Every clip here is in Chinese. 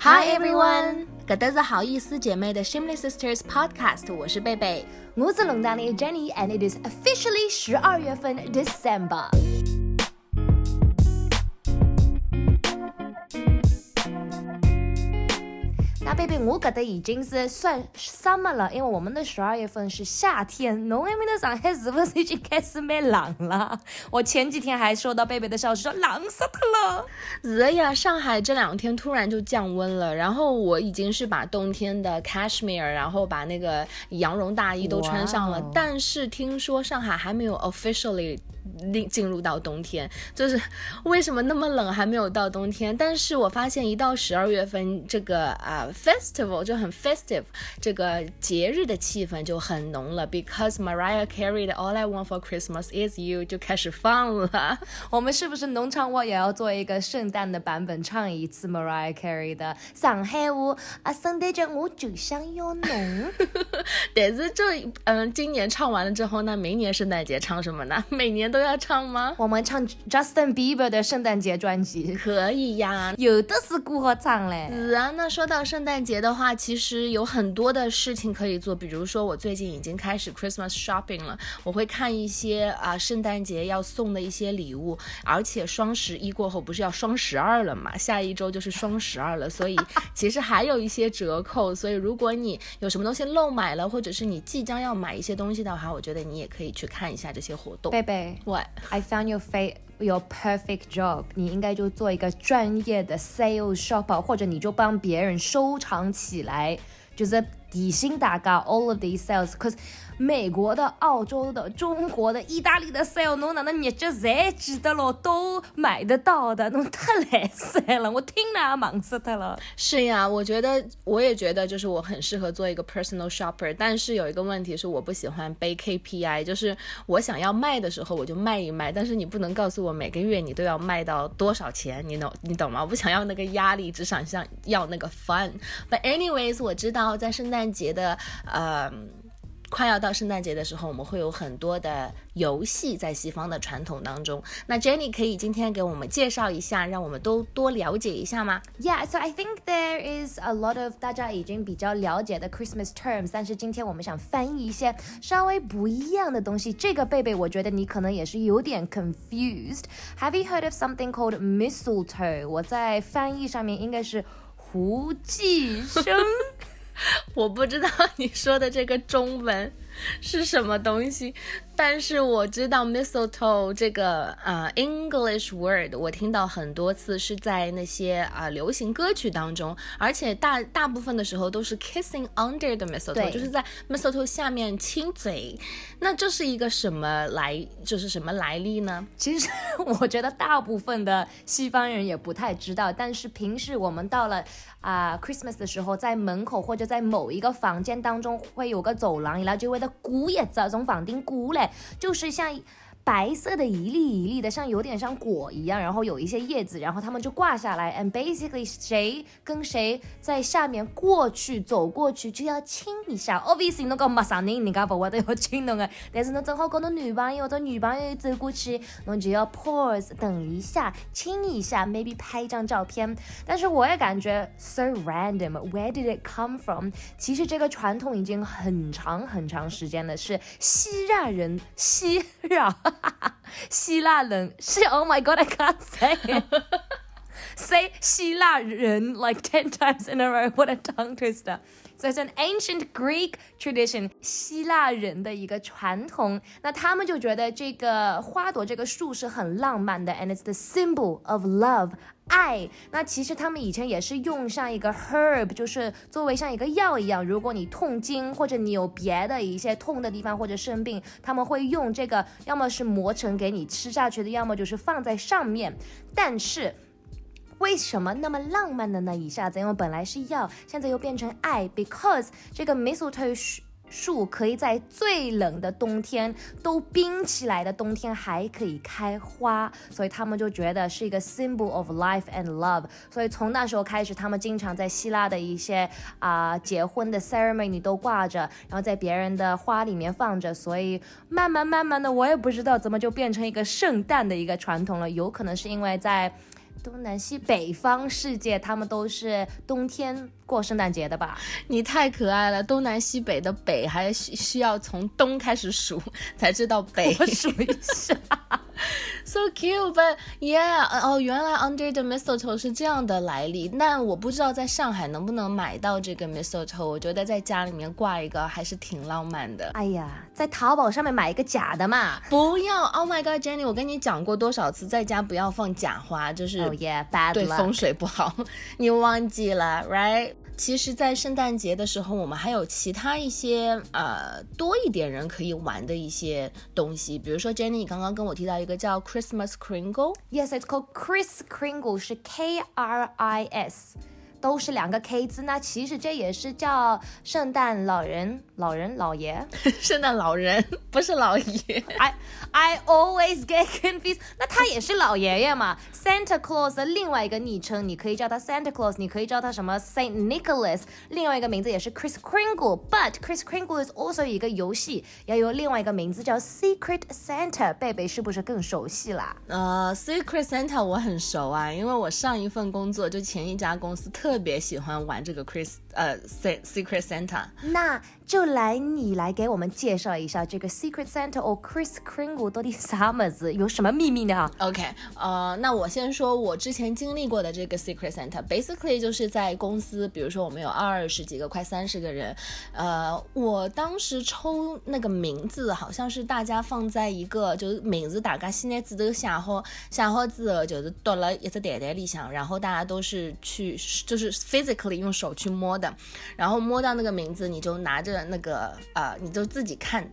Hi everyone，搿搭是好意思姐妹的 Shameless Sisters Podcast，我是贝贝，我是龙丹的 Jenny，and it is officially 十二月份 December。那贝贝，我觉得已经是算 summer 了，因为我们的十二月份是夏天。侬那边的上海是不是已经开始蛮冷了？我前几天还收到贝贝的消息说冷死他了。是的呀，上海这两天突然就降温了，然后我已经是把冬天的 cashmere，然后把那个羊绒大衣都穿上了，但是听说上海还没有 officially。进进入到冬天，就是为什么那么冷还没有到冬天？但是我发现一到十二月份，这个啊 festival 就很 festive，这个节日的气氛就很浓了。Because Mariah Carey 的 All I Want for Christmas Is You 就开始放了。我们是不是农场我也要做一个圣诞的版本，唱一次 Mariah Carey 的上海话啊？圣诞节我就想要侬。但是这嗯，今年唱完了之后，那明年圣诞节唱什么呢？每年都。都要唱吗？我们唱 Justin Bieber 的圣诞节专辑，可以呀，有的是歌好唱嘞。是啊，那说到圣诞节的话，其实有很多的事情可以做，比如说我最近已经开始 Christmas shopping 了，我会看一些啊圣诞节要送的一些礼物，而且双十一过后不是要双十二了嘛，下一周就是双十二了，所以其实还有一些折扣，所以如果你有什么东西漏买了，或者是你即将要买一些东西的话，我觉得你也可以去看一下这些活动。贝贝。What? I found your fa your perfect job。你应该就做一个专业的 sales shopper，或者你就帮别人收藏起来，就是底薪打高 all of these sales，cause 美国的、澳洲的、中国的、意大利的 sale，侬哪能日脚侪记得咯？都买得到的，侬太来塞了，我听了忙死他了。是呀，我觉得我也觉得，就是我很适合做一个 personal shopper，但是有一个问题是，我不喜欢背 KPI，就是我想要卖的时候我就卖一卖，但是你不能告诉我每个月你都要卖到多少钱，你懂你懂吗？我不想要那个压力，只想像要那个 fun。But anyways，我知道在圣诞节的呃。快要到圣诞节的时候，我们会有很多的游戏在西方的传统当中。那 Jenny 可以今天给我们介绍一下，让我们都多了解一下吗？Yeah, so I think there is a lot of 大家已经比较了解的 Christmas terms，但是今天我们想翻译一些稍微不一样的东西。这个贝贝，我觉得你可能也是有点 confused。Have you heard of something called mistletoe？我在翻译上面应该是胡寄生。我不知道你说的这个中文 是什么东西。但是我知道 mistletoe 这个呃 English word，我听到很多次是在那些啊流行歌曲当中，而且大大部分的时候都是 kissing under the mistletoe，就是在 mistletoe 下面亲嘴。那这是一个什么来，就是什么来历呢？其实我觉得大部分的西方人也不太知道，但是平时我们到了啊 Christmas 的时候，在门口或者在某一个房间当中会有个走廊，然后就为了鼓叶子从房顶鼓嘞。就是像。白色的一粒一粒的，像有点像果一样，然后有一些叶子，然后他们就挂下来。And basically，谁跟谁在下面过去走过去就要亲一下。Obviously，那个陌生人人家不会都要亲侬个，但是侬正好跟侬女朋友或者女朋友走过去，侬就要 pause 等一下，亲一下，maybe 拍一张照片。但是我也感觉 so random，where did it come from？其实这个传统已经很长很长时间了，是希腊人希腊。希腊人是 Oh my God, I can't say it. say 希腊人 like ten times in a row. What a tongue twister. So it's an ancient Greek tradition，希腊人的一个传统。那他们就觉得这个花朵这个树是很浪漫的，and it's the symbol of love。爱，那其实他们以前也是用像一个 herb，就是作为像一个药一样。如果你痛经或者你有别的一些痛的地方或者生病，他们会用这个，要么是磨成给你吃下去的，要么就是放在上面。但是为什么那么浪漫的呢？一下子，因为本来是药，现在又变成爱，because 这个 mistletoe。树可以在最冷的冬天都冰起来的冬天还可以开花，所以他们就觉得是一个 symbol of life and love。所以从那时候开始，他们经常在希腊的一些啊结婚的 ceremony 都挂着，然后在别人的花里面放着。所以慢慢慢慢的，我也不知道怎么就变成一个圣诞的一个传统了。有可能是因为在东南西北方世界，他们都是冬天过圣诞节的吧？你太可爱了，东南西北的北还需需要从东开始数才知道北。我数一下。So cute, but yeah，哦，原来 Under the Mistletoe 是这样的来历。那我不知道在上海能不能买到这个 Mistletoe。我觉得在家里面挂一个还是挺浪漫的。哎呀，在淘宝上面买一个假的嘛。不要，Oh my God，Jenny，我跟你讲过多少次，在家不要放假花，就是，Oh 对风水不好。你忘记了，right？其实，在圣诞节的时候，我们还有其他一些呃多一点人可以玩的一些东西，比如说 Jenny，刚刚跟我提到一个叫 Christmas Kringle。Yes，it's called Chris Kringle，是 K R I S。都是两个 K 字，那其实这也是叫圣诞老人、老人、老爷。圣诞老人不是老爷，I I always get confused。那他也是老爷爷嘛？Santa Claus 的另外一个昵称，你可以叫他 Santa Claus，你可以叫他什么 Saint Nicholas。另外一个名字也是 Chris Kringle，but Chris Kringle is also 一个游戏，要有另外一个名字叫 Secret Santa。贝贝是不是更熟悉啦？呃，Secret Santa 我很熟啊，因为我上一份工作就前一家公司特。特别喜欢玩这个 Chris 呃 Secret Santa，那就来你来给我们介绍一下这个 Secret Santa 或 Chris Kringle 到底啥么子，有什么秘密呢？OK，呃，那我先说我之前经历过的这个 Secret Santa，basically 就是在公司，比如说我们有二十几个，快三十个人，呃，我当时抽那个名字，好像是大家放在一个就是名字大家现在字都写好，写好之后就是到了一只袋袋里向，然后大家都是去就。就是 physically 用手去摸的，然后摸到那个名字，你就拿着那个呃，你就自己看，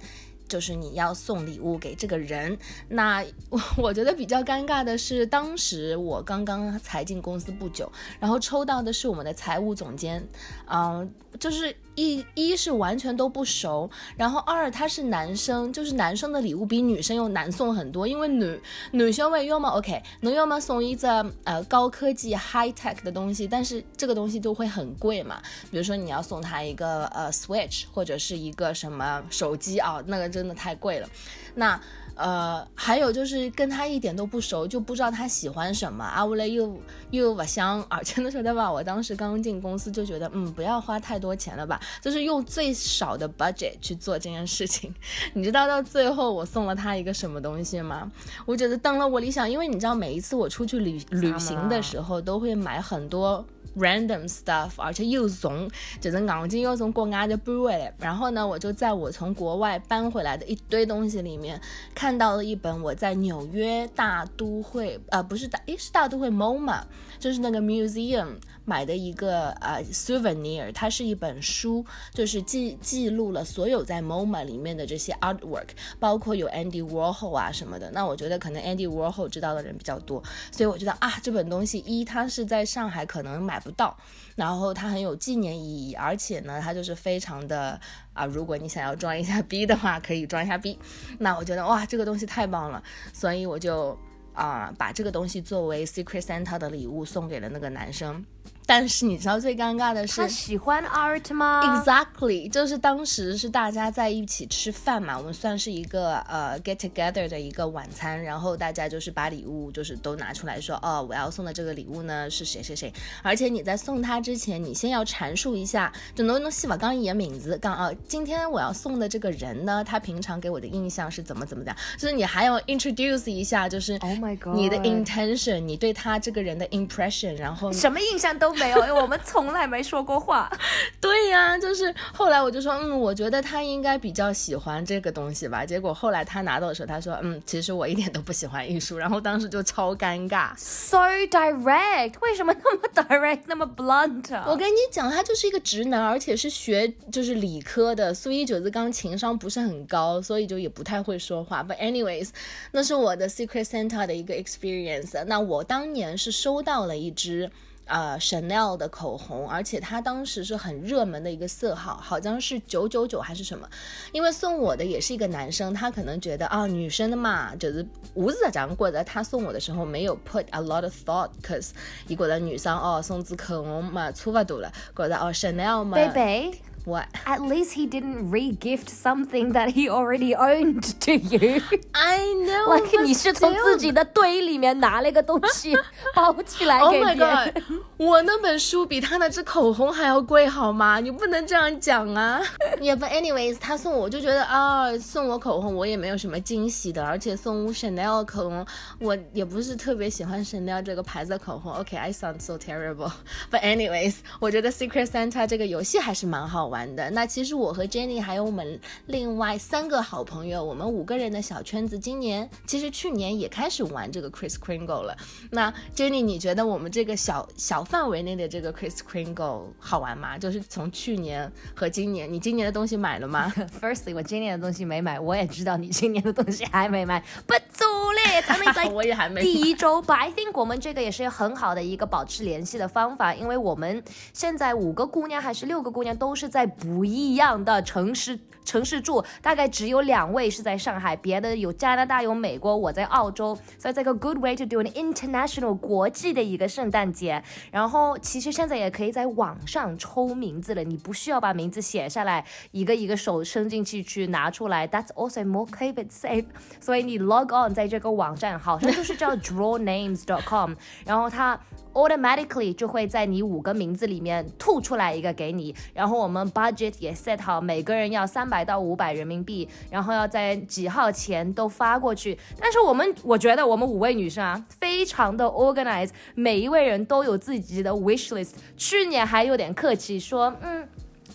就是你要送礼物给这个人。那我 我觉得比较尴尬的是，当时我刚刚才进公司不久，然后抽到的是我们的财务总监，嗯，就是。一一是完全都不熟，然后二他是男生，就是男生的礼物比女生又难送很多，因为女女生会要么 OK，能要么送一个呃高科技 high tech 的东西，但是这个东西就会很贵嘛，比如说你要送他一个呃 Switch 或者是一个什么手机啊，那个真的太贵了，那。呃，还有就是跟他一点都不熟，就不知道他喜欢什么阿乌雷又又不香，而且那时候对吧？我当时刚进公司就觉得，嗯，不要花太多钱了吧，就是用最少的 budget 去做这件事情。你知道到最后我送了他一个什么东西吗？我觉得当了我理想，因为你知道每一次我出去旅旅行的时候都会买很多。Random stuff，而且又怂就是硬件又从国外的搬回来，然后呢，我就在我从国外搬回来的一堆东西里面，看到了一本我在纽约大都会，呃，不是大，诶，是大都会 MoMA，就是那个 museum。买的一个呃 souvenir，它是一本书，就是记记录了所有在 MoMA 里面的这些 artwork，包括有 Andy Warhol 啊什么的。那我觉得可能 Andy Warhol 知道的人比较多，所以我觉得啊这本东西一它是在上海可能买不到，然后它很有纪念意义，而且呢它就是非常的啊，如果你想要装一下逼的话，可以装一下逼。那我觉得哇这个东西太棒了，所以我就啊把这个东西作为 Secret Santa 的礼物送给了那个男生。但是你知道最尴尬的是，他喜欢 art 吗？Exactly，就是当时是大家在一起吃饭嘛，我们算是一个呃 get together 的一个晚餐，然后大家就是把礼物就是都拿出来说，哦，我要送的这个礼物呢是谁谁谁，而且你在送他之前，你先要阐述一下，就能不能细把刚一名字，刚啊，今天我要送的这个人呢，他平常给我的印象是怎么怎么的，就是你还要 introduce 一下，就是 Oh my God，你的 intention，你对他这个人的 impression，然后什么印象都。没有，因为我们从来没说过话。对呀，就是后来我就说，嗯，我觉得他应该比较喜欢这个东西吧。结果后来他拿到的时候，他说，嗯，其实我一点都不喜欢艺术。然后当时就超尴尬，so direct，为什么那么 direct，那么 blunt？我跟你讲，他就是一个直男，而且是学就是理科的，所以九子刚情商不是很高，所以就也不太会说话。But anyways，那是我的 Secret Santa 的一个 experience。那我当年是收到了一支。呃，Chanel 的口红，而且它当时是很热门的一个色号，好像是九九九还是什么。因为送我的也是一个男生，他可能觉得啊，女生的嘛，就是我是这样觉得。他送我的时候没有 put a lot of thought，cause 一觉得女生哦送支口红嘛，差不多了，觉得哦 Chanel 嘛。贝贝，What? At least he didn't re-gift something that he already owned to you. I know. like but 你是从 still 自己的堆里面拿了一个东西包起来 Oh 给 my 别人。 god！我那本书比他那支口红还要贵，好吗？你不能这样讲啊。Yeah, but anyways，他送我，我就觉得啊，送我口红我也没有什么惊喜的，而且送 Chanel 口红，我也不是特别喜欢 Chanel 这个牌子的口红。OK，I、sound so terrible。But anyways，我觉得 Secret Santa 这个游戏还是蛮好玩 的。那其实我和 Jenny 还有我们另外三个好朋友，我们五个人的小圈子，今年其实去年也开始玩这个 Chris Kringle 了。那 Jenny，你觉得我们这个小小范围内的这个 Chris Kringle 好玩吗？就是从去年和今年，你今年的东西买了吗？Firstly，我今年的东西没买，我也知道你今年的东西还没买，不走嘞，才能在 我也还没第一周吧。I think 我们这个也是很好的一个保持联系的方法，因为我们现在五个姑娘还是六个姑娘都是在不一样的城市。城市住，大概只有两位是在上海，别的有加拿大、有美国，我在澳洲，所以这个 good way to do an international 国际的一个圣诞节。然后其实现在也可以在网上抽名字了，你不需要把名字写下来，一个一个手伸进去去拿出来。That's also more COVID safe。所以你 log on 在这个网站，好像就是叫 drawnames.com，然后它。Automatically 就会在你五个名字里面吐出来一个给你，然后我们 budget 也 set 好，每个人要三百到五百人民币，然后要在几号前都发过去。但是我们我觉得我们五位女生啊，非常的 organize，每一位人都有自己的 wish list。去年还有点客气说，嗯。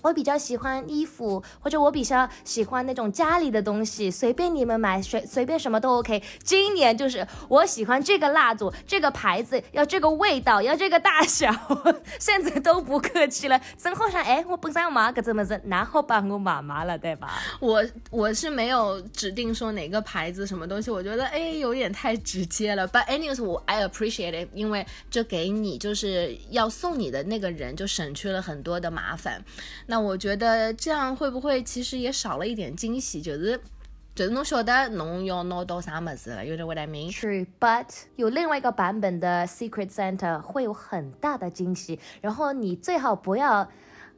我比较喜欢衣服，或者我比较喜欢那种家里的东西，随便你们买，随随便什么都 OK。今年就是我喜欢这个蜡烛，这个牌子，要这个味道，要这个大小，现在都不客气了。正好想，哎，我本身要买个这么子，然后帮我妈妈了，对吧？我我是没有指定说哪个牌子什么东西，我觉得哎有点太直接了。But anyways，我 I appreciate it，因为这给你就是要送你的那个人就省去了很多的麻烦。那我觉得这样会不会其实也少了一点惊喜？就是就是侬晓得侬要拿到啥么子了，you know what I mean？True, but 有另外一个版本的 Secret Santa 会有很大的惊喜，然后你最好不要。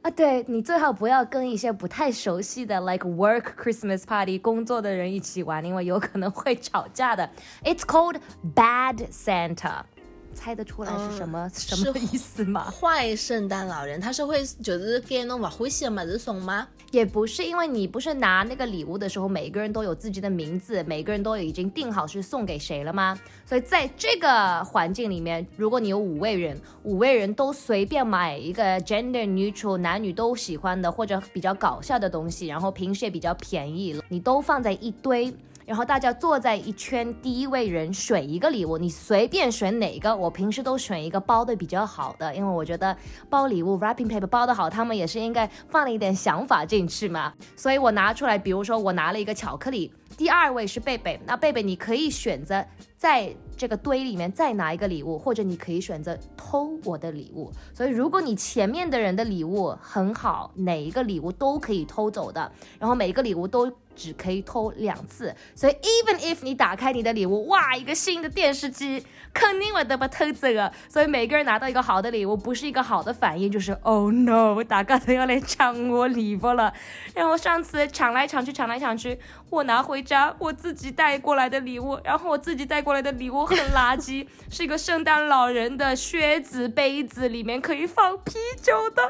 啊，对你最好不要跟一些不太熟悉的，like work Christmas party 工作的人一起玩，因为有可能会吵架的。It's called Bad Santa，猜得出来是什么、什么意思吗？坏圣诞老人他是会就是给侬不欢喜的么子送吗？也不是，因为你不是拿那个礼物的时候，每个人都有自己的名字，每个人都已经定好是送给谁了吗？所以在这个环境里面，如果你有五位人，五位人都随便买一个 gender neutral 男女都喜欢的或者比较搞笑的东西，然后平时也比较便宜，你都放在一堆。然后大家坐在一圈，第一位人选一个礼物，你随便选哪一个。我平时都选一个包的比较好的，因为我觉得包礼物 wrapping paper 包的好，他们也是应该放了一点想法进去嘛。所以我拿出来，比如说我拿了一个巧克力，第二位是贝贝，那贝贝你可以选择在这个堆里面再拿一个礼物，或者你可以选择偷我的礼物。所以如果你前面的人的礼物很好，哪一个礼物都可以偷走的，然后每一个礼物都。只可以偷两次，所以 even if 你打开你的礼物，哇，一个新的电视机，肯定会得被偷走的。所以每个人拿到一个好的礼物，不是一个好的反应，就是 oh no，大家都要来抢我礼物了。然后上次抢来抢去，抢来抢去，我拿回家我自己带过来的礼物，然后我自己带过来的礼物很垃圾，是一个圣诞老人的靴子杯子，里面可以放啤酒的。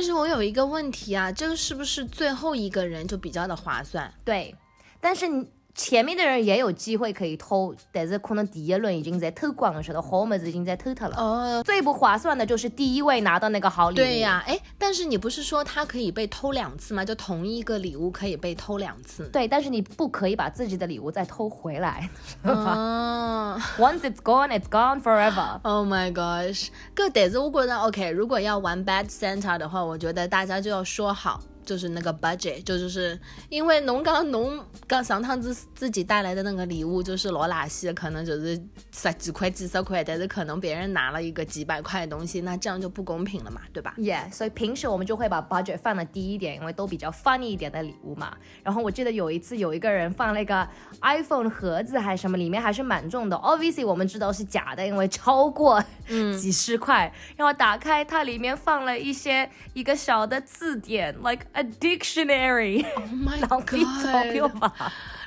但是我有一个问题啊，这个是不是最后一个人就比较的划算？对，但是你前面的人也有机会可以偷，但是可能第一轮已经在偷光的时候，好么子已经在偷掉了。哦，最不划算的就是第一位拿到那个好礼物。对呀、哎，但是你不是说他可以被偷两次吗？就同一个礼物可以被偷两次。对，但是你不可以把自己的礼物再偷回来。哦 Once it's gone, it's gone forever。，Oh my gosh！个但是我觉得 OK，如果要玩 Bad Santa 的话，我觉得大家就要说好。就是那个 budget，就就是因为侬刚侬刚上趟子自己带来的那个礼物就是老垃圾，可能就是十几块、几十块，但是可能别人拿了一个几百块的东西，那这样就不公平了嘛，对吧？Yeah，所以平时我们就会把 budget 放的低一点，因为都比较 funny 一点的礼物嘛。然后我记得有一次有一个人放了一个 iPhone 盒子还是什么，里面还是蛮重的。Obviously 我们知道是假的，因为超过 几十块，然后打开它里面放了一些一个小的字典，like a dictionary。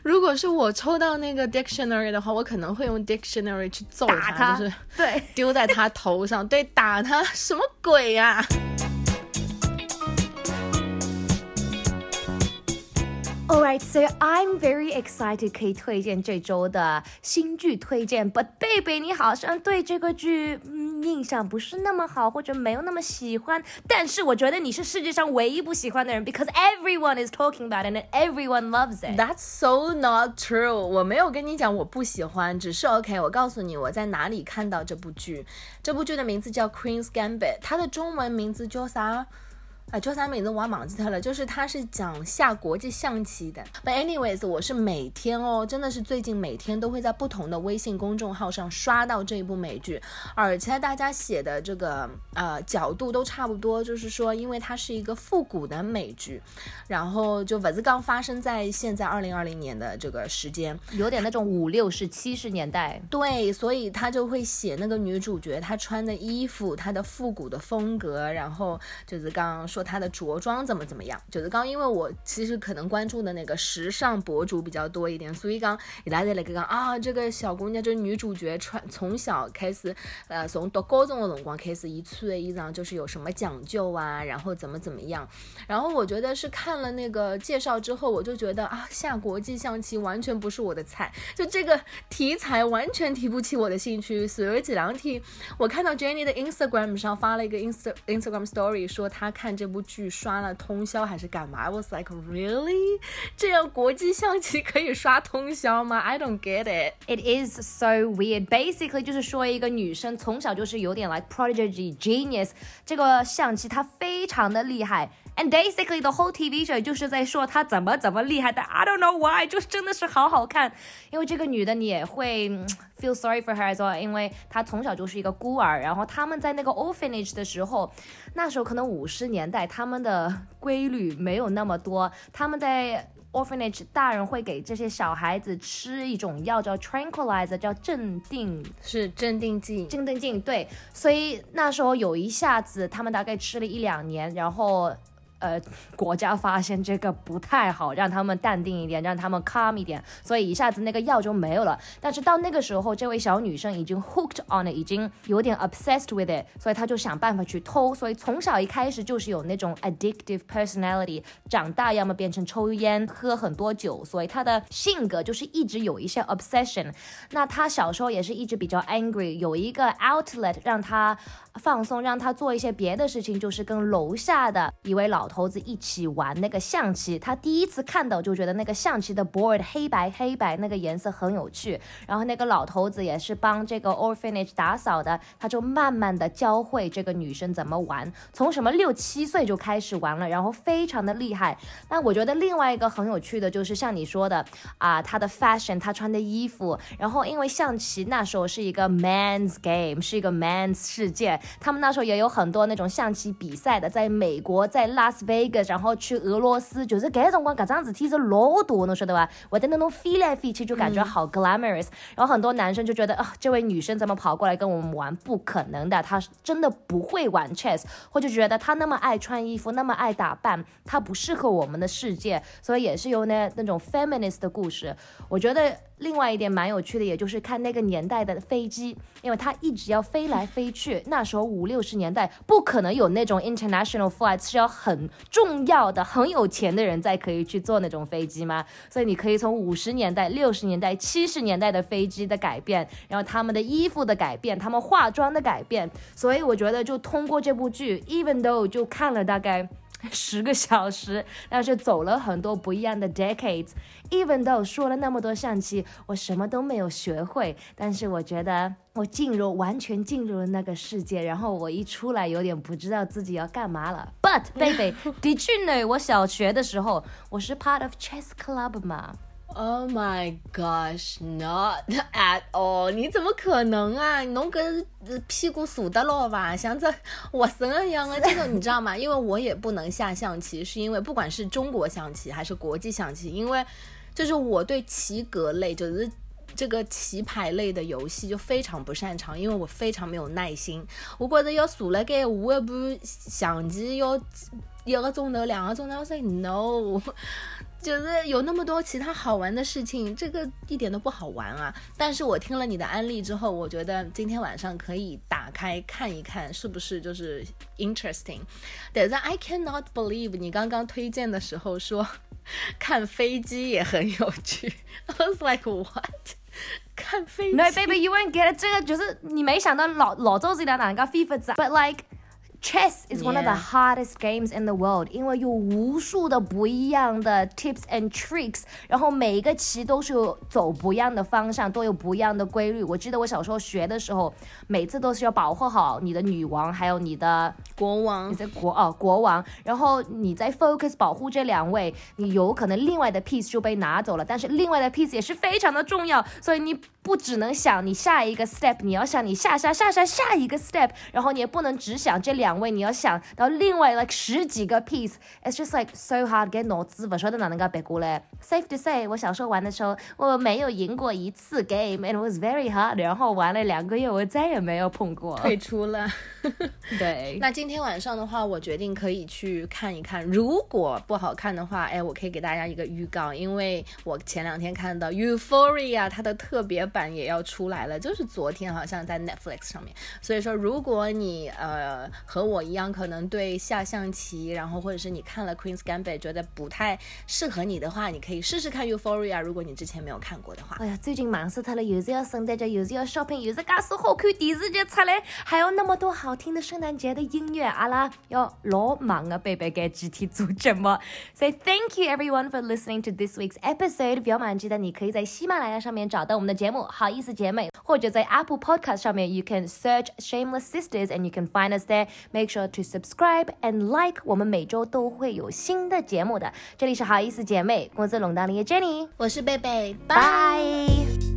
如果是我抽到那个 dictionary 的话，我可能会用 dictionary 去揍他，就是对，丢在他头上，对，打他，什么鬼呀？Alright, so I'm very excited 可以推荐这周的新剧推荐。But 贝贝，你好像对这个剧嗯印象不是那么好，或者没有那么喜欢。但是我觉得你是世界上唯一不喜欢的人，because everyone is talking about it and everyone loves it. That's so not true. 我没有跟你讲我不喜欢，只是 OK。我告诉你我在哪里看到这部剧。这部剧的名字叫 Queen's Gambit，它的中文名字叫啥？啊，叫啥名字我忘记他了，就是他是讲下国际象棋的。But anyways，我是每天哦，真的是最近每天都会在不同的微信公众号上刷到这一部美剧，而且大家写的这个呃角度都差不多，就是说因为它是一个复古的美剧，然后就不是刚发生在现在二零二零年的这个时间，有点那种五六十七十年代。对，所以他就会写那个女主角她穿的衣服，她的复古的风格，然后就是刚刚说。她的着装怎么怎么样？就是刚因为我其实可能关注的那个时尚博主比较多一点，所以刚一来在那个讲啊，这个小姑娘就是女主角穿从小开始，呃，从读高中的辰光开始，一穿的衣裳就是有什么讲究啊，然后怎么怎么样。然后我觉得是看了那个介绍之后，我就觉得啊，下国际象棋完全不是我的菜，就这个题材完全提不起我的兴趣。所以这两天我看到 Jenny 的 Instagram 上发了一个 Insta Instagram Story，说她看这。这部剧刷了通宵还是干嘛？I was like really，这样国际象棋可以刷通宵吗？I don't get it. It is so weird. Basically，就是说一个女生从小就是有点 like prodigy genius，这个象棋她非常的厉害。And basically the whole TV show 就是在说她怎么怎么厉害的。I don't know why，就是真的是好好看。因为这个女的你也会 feel sorry for her as well，因为她从小就是一个孤儿，然后他们在那个 orphanage 的时候，那时候可能五十年代。他们的规律没有那么多，他们在 orphanage，大人会给这些小孩子吃一种药叫 tranquilizer，叫镇定，是镇定剂，镇定剂，对，所以那时候有一下子，他们大概吃了一两年，然后。呃，国家发现这个不太好，让他们淡定一点，让他们 calm 一点，所以一下子那个药就没有了。但是到那个时候，这位小女生已经 hooked on it，已经有点 obsessed with it，所以她就想办法去偷。所以从小一开始就是有那种 addictive personality，长大要么变成抽烟、喝很多酒，所以她的性格就是一直有一些 obsession。那她小时候也是一直比较 angry，有一个 outlet 让她放松，让她做一些别的事情，就是跟楼下的一位老。头子一起玩那个象棋，他第一次看到就觉得那个象棋的 board 黑白黑白那个颜色很有趣。然后那个老头子也是帮这个 orphanage 打扫的，他就慢慢的教会这个女生怎么玩，从什么六七岁就开始玩了，然后非常的厉害。那我觉得另外一个很有趣的就是像你说的啊，他的 fashion，他穿的衣服，然后因为象棋那时候是一个 man's game，是一个 man's 世界，他们那时候也有很多那种象棋比赛的，在美国，在拉斯。维加斯然后去俄罗斯，就是搿辰光搿桩事体是老多，侬晓得伐？我在那种飞来飞去，就感觉好 glamorous。然后很多男生就觉得啊，这位女生怎么跑过来跟我们玩？不可能的，她真的不会玩 chess，或者觉得她那么爱穿衣服，那么爱打扮，她不适合我们的世界。所以也是有那那种 feminist 的故事。我觉得。另外一点蛮有趣的，也就是看那个年代的飞机，因为它一直要飞来飞去。那时候说五六十年代不可能有那种 international flight，是要很重要的、很有钱的人才可以去坐那种飞机吗？所以你可以从五十年代、六十年代、七十年代的飞机的改变，然后他们的衣服的改变，他们化妆的改变。所以我觉得就通过这部剧，even though 就看了大概。十个小时，但是走了很多不一样的 decades。Even though 说了那么多象棋，我什么都没有学会，但是我觉得我进入完全进入了那个世界，然后我一出来有点不知道自己要干嘛了。But baby，Did you know 我小学的时候我是 part of chess club 吗？Oh my gosh, not at all！你怎么可能啊？你弄个屁股坐得牢吧？像这我生一样的 这个你知道吗？因为我也不能下象棋，是因为不管是中国象棋还是国际象棋，因为就是我对棋格类就是。这个棋牌类的游戏就非常不擅长，因为我非常没有耐心。我觉得要坐了该下一部象棋要一个钟头、两个钟头，我说 no。觉得有那么多其他好玩的事情，这个一点都不好玩啊！但是我听了你的安利之后，我觉得今天晚上可以打开看一看，是不是就是 interesting？但是 I cannot believe 你刚刚推荐的时候说看飞机也很有趣。I was like what？看飞机？No baby, you won't get it。这个就是你没想到老老周子俩哪个 FIFA 仔，but like。Chess is one of the hardest games in the world，因为有无数的不一样的 tips and tricks，然后每一个棋都是走不一样的方向，都有不一样的规律。我记得我小时候学的时候，每次都是要保护好你的女王，还有你的国王，你的国哦国王，然后你在 focus 保护这两位，你有可能另外的 piece 就被拿走了，但是另外的 piece 也是非常的重要，所以你不只能想你下一个 step，你要想你下下下下下一个 step，然后你也不能只想这两。位你要想到另外 like 十几个 piece，it's just like so hard get 脑子不晓得哪能个背过来。Safe to say，我小时候玩的时候，我没有赢过一次 game，and it was very hard。然后玩了两个月，我再也没有碰过，退出了。对。那今天晚上的话，我决定可以去看一看。如果不好看的话，哎，我可以给大家一个预告，因为我前两天看到 Euphoria 它的特别版也要出来了，就是昨天好像在 Netflix 上面。所以说，如果你呃和我一样，可能对下象棋，然后或者是你看了 Queen's Gambit 觉得不太适合你的话，你可以试试看 Euphoria。如果你之前没有看过的话，哎呀，最近忙死他了，有时要圣诞节，有时要 shopping，又是假是好看电视剧出来，还有那么多好听的圣诞节的音乐，阿拉要老忙啊，贝贝该集体做节目。So thank you everyone for listening to this week's episode。不要忘记的，你可以在喜马拉雅上面找到我们的节目，好意思姐妹，或者在 Apple Podcast 上面，you can search Shameless Sisters and you can find us there。Make sure to subscribe and like，我们每周都会有新的节目的。这里是好意思姐妹，我是龙当林的 Jenny，我是贝贝，拜。